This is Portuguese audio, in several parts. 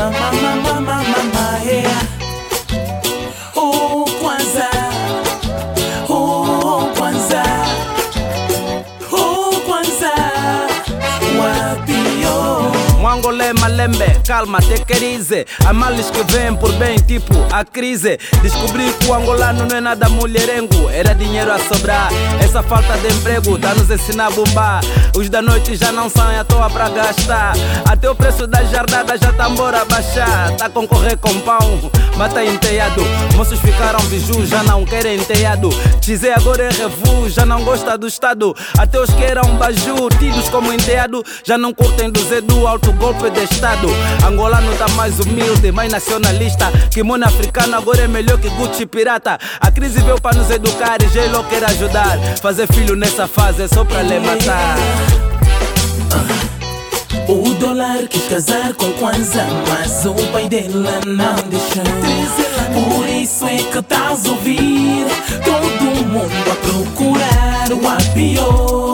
mama, mama. Lembe, calma, te querize. Há males que vêm por bem, tipo a crise. Descobri que o angolano não é nada mulherengo, era dinheiro a sobrar. Essa falta de emprego dá-nos ensinar a bombar. Os da noite já não são à toa pra gastar. Até o preço da jardada já tá embora baixar. Tá concorrer com pão, mata enteado. Moços ficaram biju, já não querem enteado. Dizei agora é revu, já não gosta do Estado. Até os que eram baju, tidos como enteado, já não curtem do Zé do alto golpe de Estado. Angolano tá mais humilde, mais nacionalista. Kimono africano agora é melhor que Gucci pirata. A crise veio para nos educar e J-Lo quer ajudar. Fazer filho nessa fase é só pra lhe matar. O dólar quis casar com Kwanza, mas o pai dela não deixou. Por isso é que estás a ouvir todo mundo a procurar o apiô.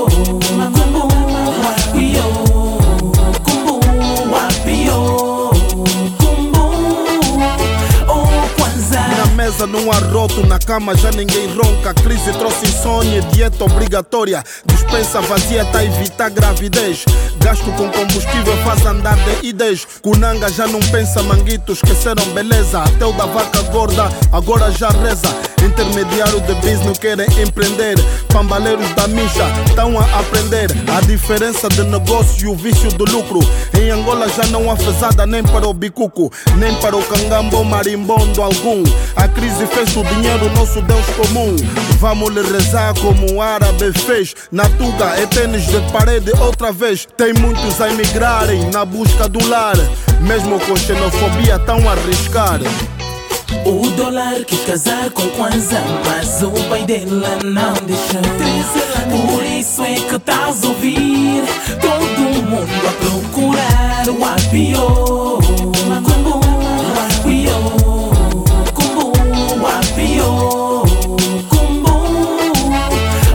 Não há roto, na cama já ninguém ronca. Crise trouxe insônia, dieta obrigatória. Dispensa vazia tá evitar gravidez. Gasto com combustível faz andar de ideias. Kunanga já não pensa manguito, esqueceram beleza. Até o da vaca gorda agora já reza. Intermediário de business querem empreender. Pambaleiros da micha estão a aprender. A diferença de negócio e o vício do lucro. Em Angola já não há fezada nem para o bicuco, nem para o cangambo marimbondo algum. A crise fez o dinheiro nosso Deus comum. Vamos lhe rezar como o árabe fez. Na Tuga é tênis de parede outra vez. Tem muitos a emigrarem na busca do lar. Mesmo com xenofobia tão a arriscar. O dólar quis casar com Kwanza, mas o pai dela não deixou. Por isso é que estás a ouvir todo mundo a procurar o Apio Como o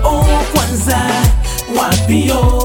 o o o.